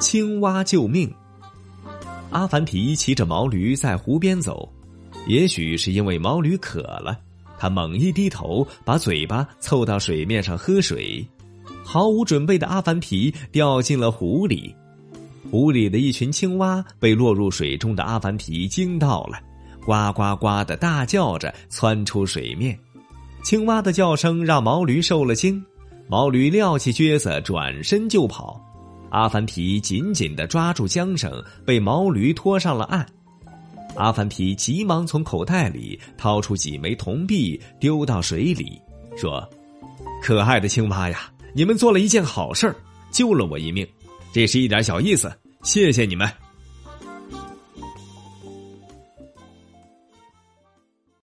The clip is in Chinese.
青蛙救命。阿凡提骑着毛驴在湖边走，也许是因为毛驴渴了，他猛一低头，把嘴巴凑到水面上喝水。毫无准备的阿凡提掉进了湖里，湖里的一群青蛙被落入水中的阿凡提惊到了，呱呱呱的大叫着窜出水面。青蛙的叫声让毛驴受了惊，毛驴撂起撅子，转身就跑。阿凡提紧紧的抓住缰绳，被毛驴拖上了岸。阿凡提急忙从口袋里掏出几枚铜币，丢到水里，说：“可爱的青蛙呀，你们做了一件好事，救了我一命，这是一点小意思，谢谢你们。”